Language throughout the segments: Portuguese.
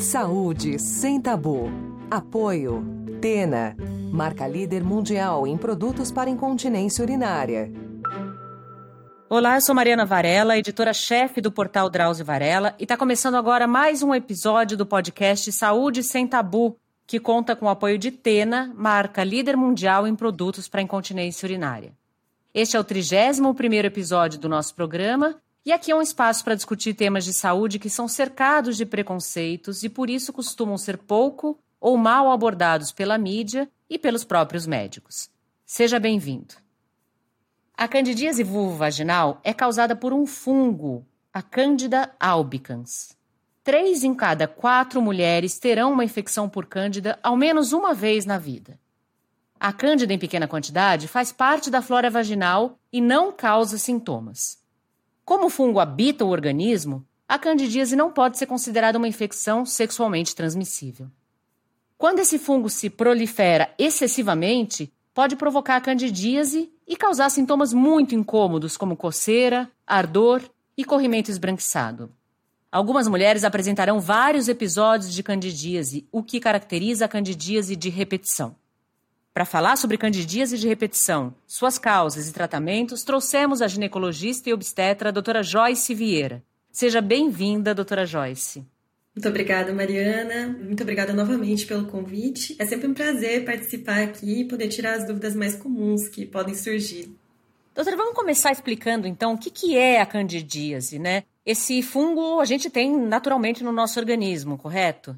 Saúde sem tabu. Apoio. Tena, marca líder mundial em produtos para incontinência urinária. Olá, eu sou Mariana Varela, editora-chefe do portal Drauzio Varela, e está começando agora mais um episódio do podcast Saúde Sem Tabu, que conta com o apoio de Tena, marca líder mundial em produtos para incontinência urinária. Este é o 31 primeiro episódio do nosso programa e aqui é um espaço para discutir temas de saúde que são cercados de preconceitos e por isso costumam ser pouco ou mal abordados pela mídia e pelos próprios médicos. Seja bem-vindo. A candidíase vulvovaginal é causada por um fungo, a Candida albicans. Três em cada quatro mulheres terão uma infecção por Cândida ao menos uma vez na vida. A Cândida em pequena quantidade faz parte da flora vaginal e não causa sintomas. Como o fungo habita o organismo, a candidíase não pode ser considerada uma infecção sexualmente transmissível. Quando esse fungo se prolifera excessivamente, pode provocar a candidíase e causar sintomas muito incômodos, como coceira, ardor e corrimento esbranquiçado. Algumas mulheres apresentarão vários episódios de candidíase, o que caracteriza a candidíase de repetição. Para falar sobre candidíase de repetição, suas causas e tratamentos, trouxemos a ginecologista e obstetra a doutora Joyce Vieira. Seja bem-vinda, doutora Joyce. Muito obrigada, Mariana. Muito obrigada novamente pelo convite. É sempre um prazer participar aqui e poder tirar as dúvidas mais comuns que podem surgir. Doutora, vamos começar explicando então o que, que é a candidíase, né? Esse fungo a gente tem naturalmente no nosso organismo, correto?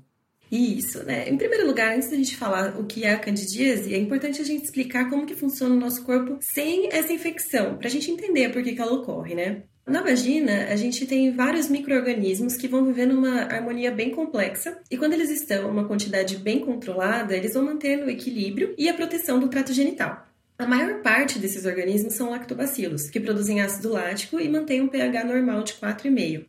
Isso, né? Em primeiro lugar, antes da gente falar o que é a candidíase, é importante a gente explicar como que funciona o nosso corpo sem essa infecção, para a gente entender por que, que ela ocorre, né? Na vagina, a gente tem vários micro-organismos que vão viver numa harmonia bem complexa, e quando eles estão em uma quantidade bem controlada, eles vão mantendo o equilíbrio e a proteção do trato genital. A maior parte desses organismos são lactobacilos, que produzem ácido lático e mantêm um pH normal de 4,5.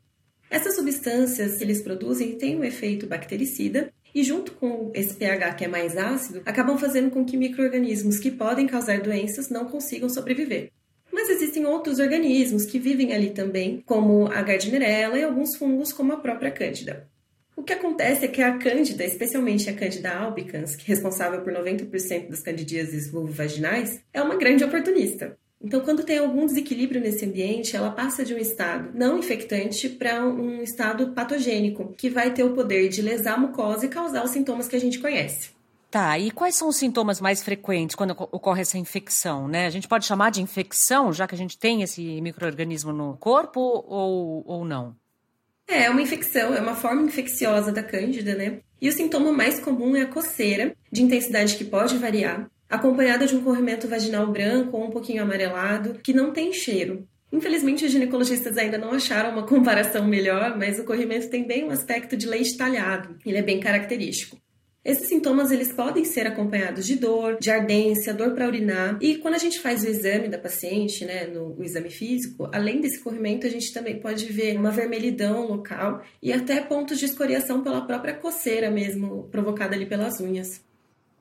Essas substâncias que eles produzem têm um efeito bactericida e junto com esse pH que é mais ácido, acabam fazendo com que micro-organismos que podem causar doenças não consigam sobreviver. Mas existem outros organismos que vivem ali também, como a Gardnerella e alguns fungos como a própria Cândida. O que acontece é que a Cândida, especialmente a Cândida albicans, que é responsável por 90% das candidíases vulvovaginais, é uma grande oportunista. Então, quando tem algum desequilíbrio nesse ambiente, ela passa de um estado não infectante para um estado patogênico, que vai ter o poder de lesar a mucosa e causar os sintomas que a gente conhece. Tá, e quais são os sintomas mais frequentes quando ocorre essa infecção, né? A gente pode chamar de infecção, já que a gente tem esse microorganismo no corpo ou, ou não? É, é uma infecção, é uma forma infecciosa da cândida, né? E o sintoma mais comum é a coceira, de intensidade que pode variar acompanhada de um corrimento vaginal branco ou um pouquinho amarelado, que não tem cheiro. Infelizmente, os ginecologistas ainda não acharam uma comparação melhor, mas o corrimento tem bem um aspecto de leite talhado. Ele é bem característico. Esses sintomas eles podem ser acompanhados de dor, de ardência, dor para urinar. E quando a gente faz o exame da paciente, né, no o exame físico, além desse corrimento, a gente também pode ver uma vermelhidão local e até pontos de escoriação pela própria coceira mesmo, provocada ali pelas unhas.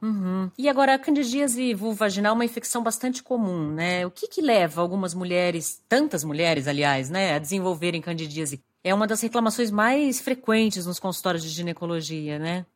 Uhum. E agora, a candidíase vulvaginal é uma infecção bastante comum, né? O que, que leva algumas mulheres, tantas mulheres, aliás, né, a desenvolverem candidíase? É uma das reclamações mais frequentes nos consultórios de ginecologia, né?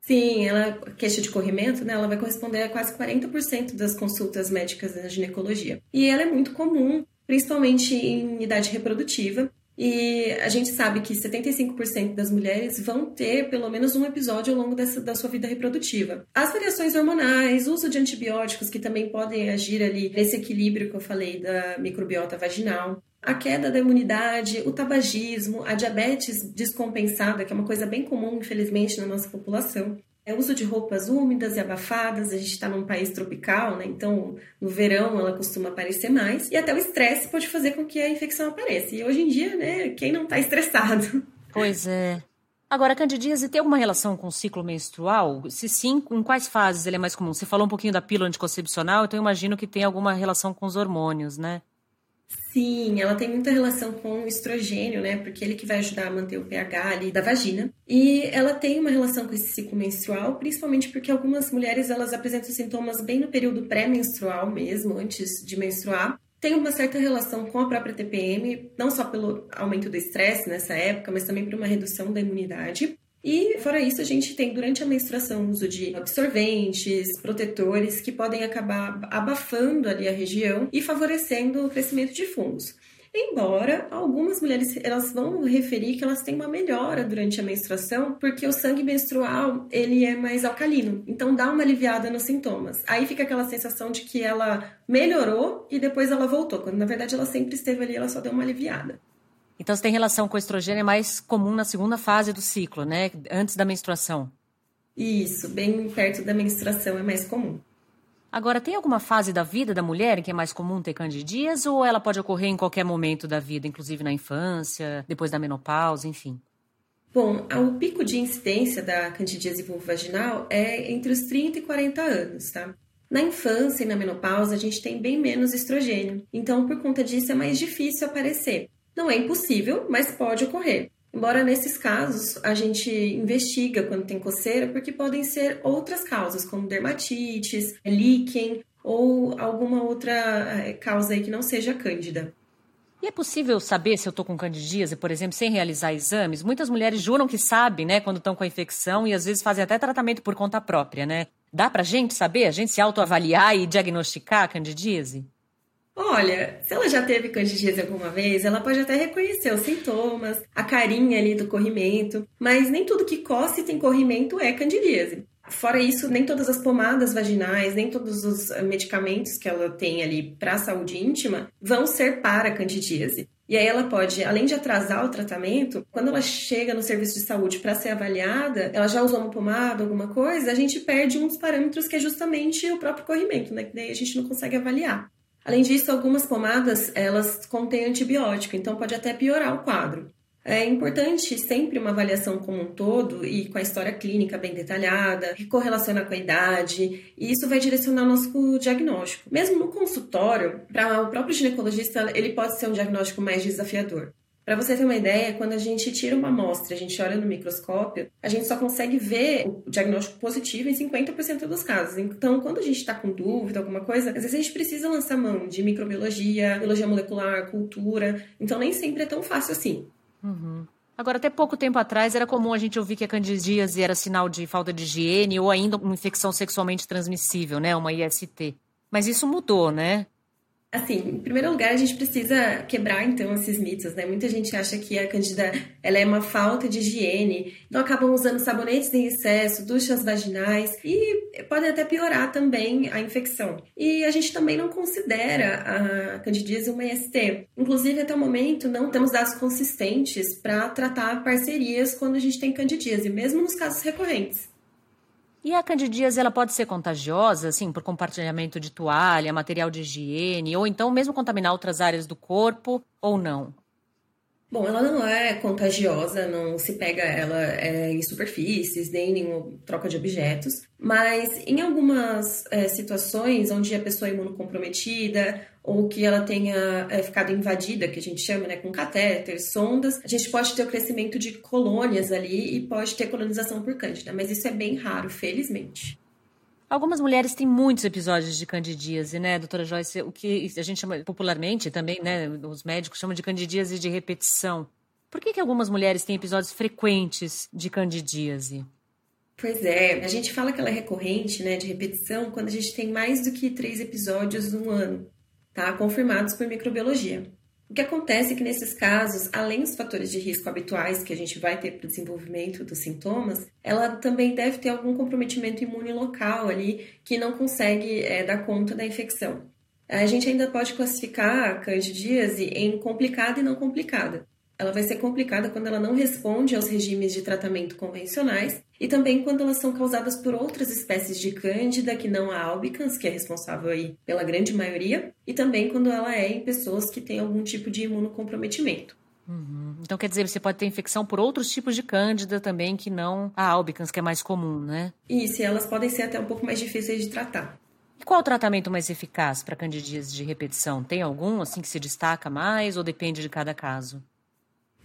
Sim, ela, queixa de corrimento, né, ela vai corresponder a quase 40% das consultas médicas na ginecologia. E ela é muito comum, principalmente em idade reprodutiva, e a gente sabe que 75% das mulheres vão ter pelo menos um episódio ao longo dessa, da sua vida reprodutiva. As variações hormonais, uso de antibióticos que também podem agir ali nesse equilíbrio que eu falei da microbiota vaginal, a queda da imunidade, o tabagismo, a diabetes descompensada, que é uma coisa bem comum, infelizmente, na nossa população. É uso de roupas úmidas e abafadas, a gente está num país tropical, né? Então no verão ela costuma aparecer mais. E até o estresse pode fazer com que a infecção apareça. E hoje em dia, né, quem não está estressado? Pois é. Agora, candidíase tem alguma relação com o ciclo menstrual? Se sim, em quais fases ele é mais comum? Você falou um pouquinho da pílula anticoncepcional, então eu imagino que tem alguma relação com os hormônios, né? Sim, ela tem muita relação com o estrogênio, né? Porque ele que vai ajudar a manter o pH ali da vagina. E ela tem uma relação com esse ciclo menstrual, principalmente porque algumas mulheres elas apresentam sintomas bem no período pré-menstrual mesmo, antes de menstruar. Tem uma certa relação com a própria TPM, não só pelo aumento do estresse nessa época, mas também por uma redução da imunidade. E, fora isso, a gente tem durante a menstruação o uso de absorventes, protetores, que podem acabar abafando ali a região e favorecendo o crescimento de fungos. Embora algumas mulheres elas vão referir que elas têm uma melhora durante a menstruação, porque o sangue menstrual ele é mais alcalino, então dá uma aliviada nos sintomas. Aí fica aquela sensação de que ela melhorou e depois ela voltou, quando na verdade ela sempre esteve ali, ela só deu uma aliviada. Então, se tem relação com o estrogênio, é mais comum na segunda fase do ciclo, né? Antes da menstruação. Isso, bem perto da menstruação é mais comum. Agora, tem alguma fase da vida da mulher em que é mais comum ter candidíase ou ela pode ocorrer em qualquer momento da vida, inclusive na infância, depois da menopausa, enfim? Bom, o pico de incidência da candidíase vulvovaginal é entre os 30 e 40 anos, tá? Na infância e na menopausa, a gente tem bem menos estrogênio, então por conta disso é mais difícil aparecer. Não é impossível, mas pode ocorrer. Embora nesses casos a gente investiga quando tem coceira, porque podem ser outras causas, como dermatites, líquen ou alguma outra eh, causa aí que não seja cândida. E é possível saber se eu estou com candidíase, por exemplo, sem realizar exames? Muitas mulheres juram que sabem, né, quando estão com a infecção e às vezes fazem até tratamento por conta própria, né? Dá pra gente saber, a gente se autoavaliar e diagnosticar a candidíase? Olha, se ela já teve candidíase alguma vez, ela pode até reconhecer os sintomas, a carinha ali do corrimento, mas nem tudo que coce tem corrimento é candidíase. Fora isso, nem todas as pomadas vaginais, nem todos os medicamentos que ela tem ali para a saúde íntima vão ser para candidíase. E aí ela pode, além de atrasar o tratamento, quando ela chega no serviço de saúde para ser avaliada, ela já usou uma pomada, alguma coisa, a gente perde um dos parâmetros que é justamente o próprio corrimento, né? Que daí a gente não consegue avaliar. Além disso, algumas pomadas elas contêm antibiótico, então pode até piorar o quadro. É importante sempre uma avaliação como um todo e com a história clínica bem detalhada, que correlaciona com a idade, e isso vai direcionar o nosso diagnóstico. Mesmo no consultório, para o próprio ginecologista, ele pode ser um diagnóstico mais desafiador. Para você ter uma ideia, quando a gente tira uma amostra, a gente olha no microscópio, a gente só consegue ver o diagnóstico positivo em 50% dos casos. Então, quando a gente está com dúvida, alguma coisa, às vezes a gente precisa lançar mão de microbiologia, biologia molecular, cultura. Então, nem sempre é tão fácil assim. Uhum. Agora, até pouco tempo atrás, era comum a gente ouvir que a candidíase era sinal de falta de higiene ou ainda uma infecção sexualmente transmissível, né? Uma IST. Mas isso mudou, né? Assim, em primeiro lugar, a gente precisa quebrar então esses mitos, né? Muita gente acha que a candida ela é uma falta de higiene, então acabam usando sabonetes em excesso, duchas vaginais e podem até piorar também a infecção. E a gente também não considera a candidíase uma IST. Inclusive, até o momento, não temos dados consistentes para tratar parcerias quando a gente tem candidíase, mesmo nos casos recorrentes. E a candidíase ela pode ser contagiosa, assim, por compartilhamento de toalha, material de higiene, ou então mesmo contaminar outras áreas do corpo, ou não? Bom, ela não é contagiosa, não se pega ela é, em superfícies, nem em troca de objetos, mas em algumas é, situações onde a pessoa é imunocomprometida ou que ela tenha é, ficado invadida, que a gente chama, né, com catéter, sondas, a gente pode ter o crescimento de colônias ali e pode ter colonização por cândida, mas isso é bem raro, felizmente. Algumas mulheres têm muitos episódios de candidíase, né, doutora Joyce? O que a gente chama popularmente também, né, os médicos chamam de candidíase de repetição. Por que, que algumas mulheres têm episódios frequentes de candidíase? Pois é, a gente fala que ela é recorrente, né, de repetição, quando a gente tem mais do que três episódios no ano, tá? Confirmados por microbiologia. O que acontece é que nesses casos, além dos fatores de risco habituais que a gente vai ter para o desenvolvimento dos sintomas, ela também deve ter algum comprometimento imune local ali que não consegue é, dar conta da infecção. A gente ainda pode classificar a candidíase em complicada e não complicada ela vai ser complicada quando ela não responde aos regimes de tratamento convencionais e também quando elas são causadas por outras espécies de cândida que não a albicans, que é responsável aí pela grande maioria, e também quando ela é em pessoas que têm algum tipo de imunocomprometimento. Uhum. Então quer dizer, você pode ter infecção por outros tipos de cândida também que não a albicans, que é mais comum, né? Isso, e elas podem ser até um pouco mais difíceis de tratar. E qual o tratamento mais eficaz para candidíase de repetição? Tem algum assim que se destaca mais ou depende de cada caso?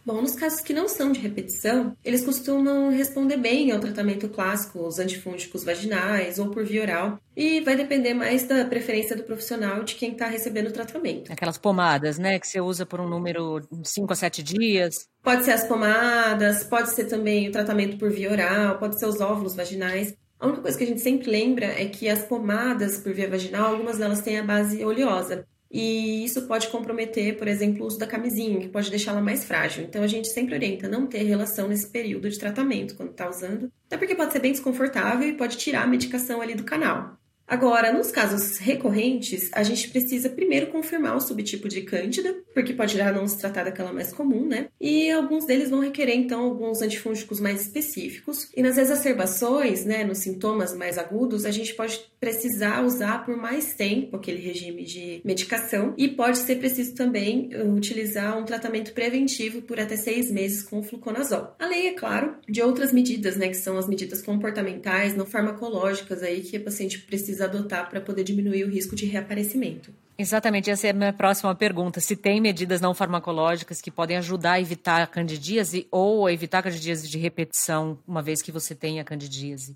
Bom, nos casos que não são de repetição, eles costumam responder bem ao tratamento clássico, os antifúngicos vaginais ou por via oral, e vai depender mais da preferência do profissional de quem está recebendo o tratamento. Aquelas pomadas, né, que você usa por um número de 5 a 7 dias. Pode ser as pomadas, pode ser também o tratamento por via oral, pode ser os óvulos vaginais. A única coisa que a gente sempre lembra é que as pomadas por via vaginal, algumas delas têm a base oleosa. E isso pode comprometer, por exemplo, o uso da camisinha, que pode deixá-la mais frágil. Então a gente sempre orienta não ter relação nesse período de tratamento quando está usando, até porque pode ser bem desconfortável e pode tirar a medicação ali do canal. Agora, nos casos recorrentes, a gente precisa primeiro confirmar o subtipo de cândida, porque pode já não se tratar daquela mais comum, né? E alguns deles vão requerer, então, alguns antifúngicos mais específicos. E nas exacerbações, né, nos sintomas mais agudos, a gente pode precisar usar por mais tempo aquele regime de medicação e pode ser preciso também uh, utilizar um tratamento preventivo por até seis meses com fluconazol. Além, é claro, de outras medidas, né, que são as medidas comportamentais, não farmacológicas aí que a paciente precisa precisa adotar para poder diminuir o risco de reaparecimento. Exatamente, essa é a minha próxima pergunta. Se tem medidas não farmacológicas que podem ajudar a evitar a candidíase ou a evitar a candidíase de repetição, uma vez que você tenha a candidíase?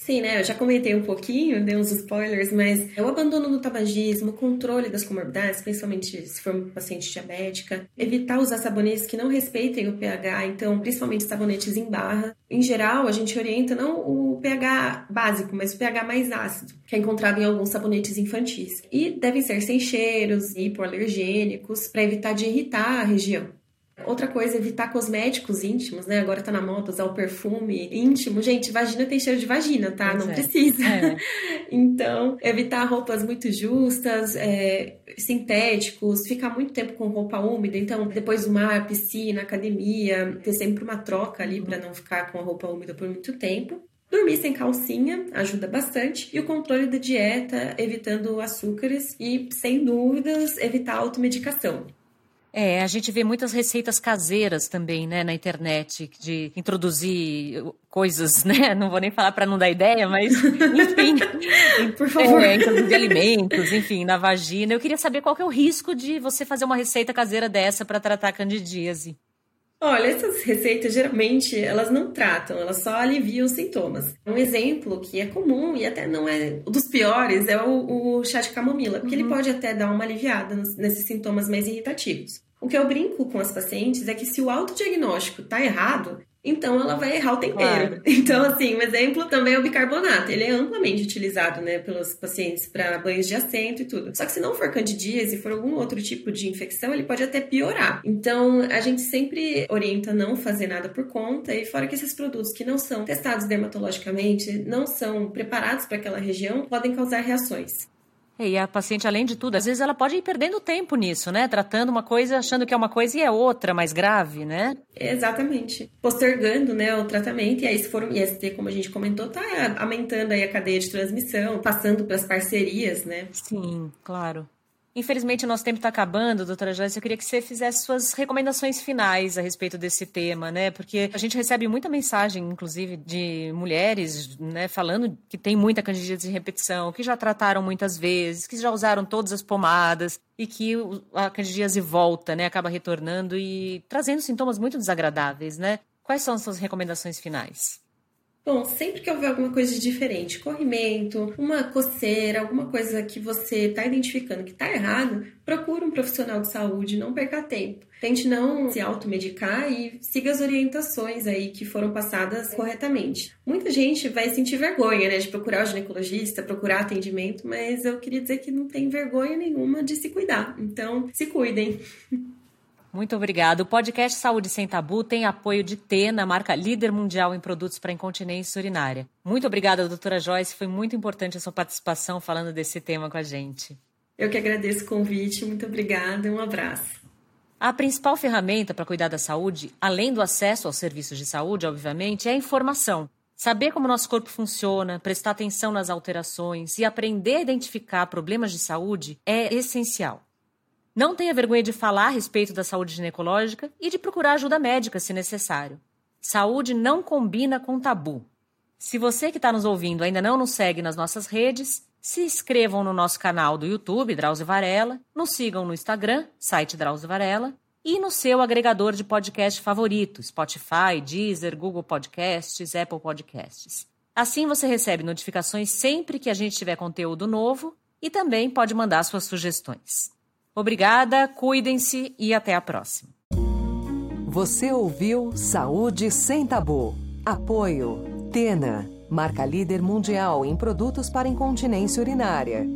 Sim, né? Eu já comentei um pouquinho, dei uns spoilers, mas é o abandono do tabagismo, controle das comorbidades, principalmente se for uma paciente diabética, evitar usar sabonetes que não respeitem o pH, então, principalmente sabonetes em barra. Em geral, a gente orienta não o pH básico, mas o pH mais ácido, que é encontrado em alguns sabonetes infantis. E devem ser sem cheiros, hipoalergênicos, para evitar de irritar a região. Outra coisa, evitar cosméticos íntimos, né? Agora tá na moda usar o perfume íntimo. Gente, vagina tem cheiro de vagina, tá? Pois Não é. precisa. É. então, evitar roupas muito justas, é, sintéticos, ficar muito tempo com roupa úmida. Então, depois do mar, piscina, academia, ter sempre uma troca ali para não ficar com a roupa úmida por muito tempo. Dormir sem calcinha ajuda bastante. E o controle da dieta, evitando açúcares e, sem dúvidas, evitar automedicação. É, a gente vê muitas receitas caseiras também, né, na internet, de introduzir coisas, né? Não vou nem falar para não dar ideia, mas enfim, por favor, é, introduzir alimentos, enfim, na vagina. Eu queria saber qual que é o risco de você fazer uma receita caseira dessa para tratar a candidíase. Olha, essas receitas geralmente elas não tratam, elas só aliviam os sintomas. Um exemplo que é comum e até não é dos piores é o, o chá de camomila, porque uhum. ele pode até dar uma aliviada nos, nesses sintomas mais irritativos. O que eu brinco com as pacientes é que se o autodiagnóstico tá errado, então ela vai errar o tempero. Claro. Então, assim, um exemplo também é o bicarbonato. Ele é amplamente utilizado, né, pelos pacientes para banhos de assento e tudo. Só que se não for candidíase e for algum outro tipo de infecção, ele pode até piorar. Então, a gente sempre orienta não fazer nada por conta e fora que esses produtos que não são testados dermatologicamente, não são preparados para aquela região, podem causar reações. E a paciente, além de tudo, às vezes ela pode ir perdendo tempo nisso, né? Tratando uma coisa, achando que é uma coisa e é outra, mais grave, né? Exatamente. Postergando, né, o tratamento. E aí, se for um IST, como a gente comentou, tá aumentando aí a cadeia de transmissão, passando para as parcerias, né? Sim, claro. Infelizmente, o nosso tempo está acabando, doutora Joyce. Eu queria que você fizesse suas recomendações finais a respeito desse tema, né? Porque a gente recebe muita mensagem, inclusive, de mulheres, né, falando que tem muita candidíase de repetição, que já trataram muitas vezes, que já usaram todas as pomadas e que a candidíase volta, né? Acaba retornando e trazendo sintomas muito desagradáveis, né? Quais são as suas recomendações finais? Bom, sempre que houver alguma coisa de diferente, corrimento, uma coceira, alguma coisa que você está identificando que está errado, procure um profissional de saúde, não perca tempo. Tente não se automedicar e siga as orientações aí que foram passadas corretamente. Muita gente vai sentir vergonha, né, de procurar o ginecologista, procurar atendimento, mas eu queria dizer que não tem vergonha nenhuma de se cuidar. Então, se cuidem. Muito obrigado. O podcast Saúde Sem Tabu tem apoio de Tena, marca líder mundial em produtos para incontinência urinária. Muito obrigada, doutora Joyce. Foi muito importante a sua participação falando desse tema com a gente. Eu que agradeço o convite. Muito obrigada. Um abraço. A principal ferramenta para cuidar da saúde, além do acesso aos serviços de saúde, obviamente, é a informação. Saber como nosso corpo funciona, prestar atenção nas alterações e aprender a identificar problemas de saúde é essencial. Não tenha vergonha de falar a respeito da saúde ginecológica e de procurar ajuda médica se necessário. Saúde não combina com tabu. Se você que está nos ouvindo ainda não nos segue nas nossas redes, se inscrevam no nosso canal do YouTube, Drauzio Varela, nos sigam no Instagram, site Drauzio Varela, e no seu agregador de podcast favorito, Spotify, Deezer, Google Podcasts, Apple Podcasts. Assim você recebe notificações sempre que a gente tiver conteúdo novo e também pode mandar suas sugestões. Obrigada, cuidem-se e até a próxima. Você ouviu Saúde Sem Tabu. Apoio Tena, marca líder mundial em produtos para incontinência urinária.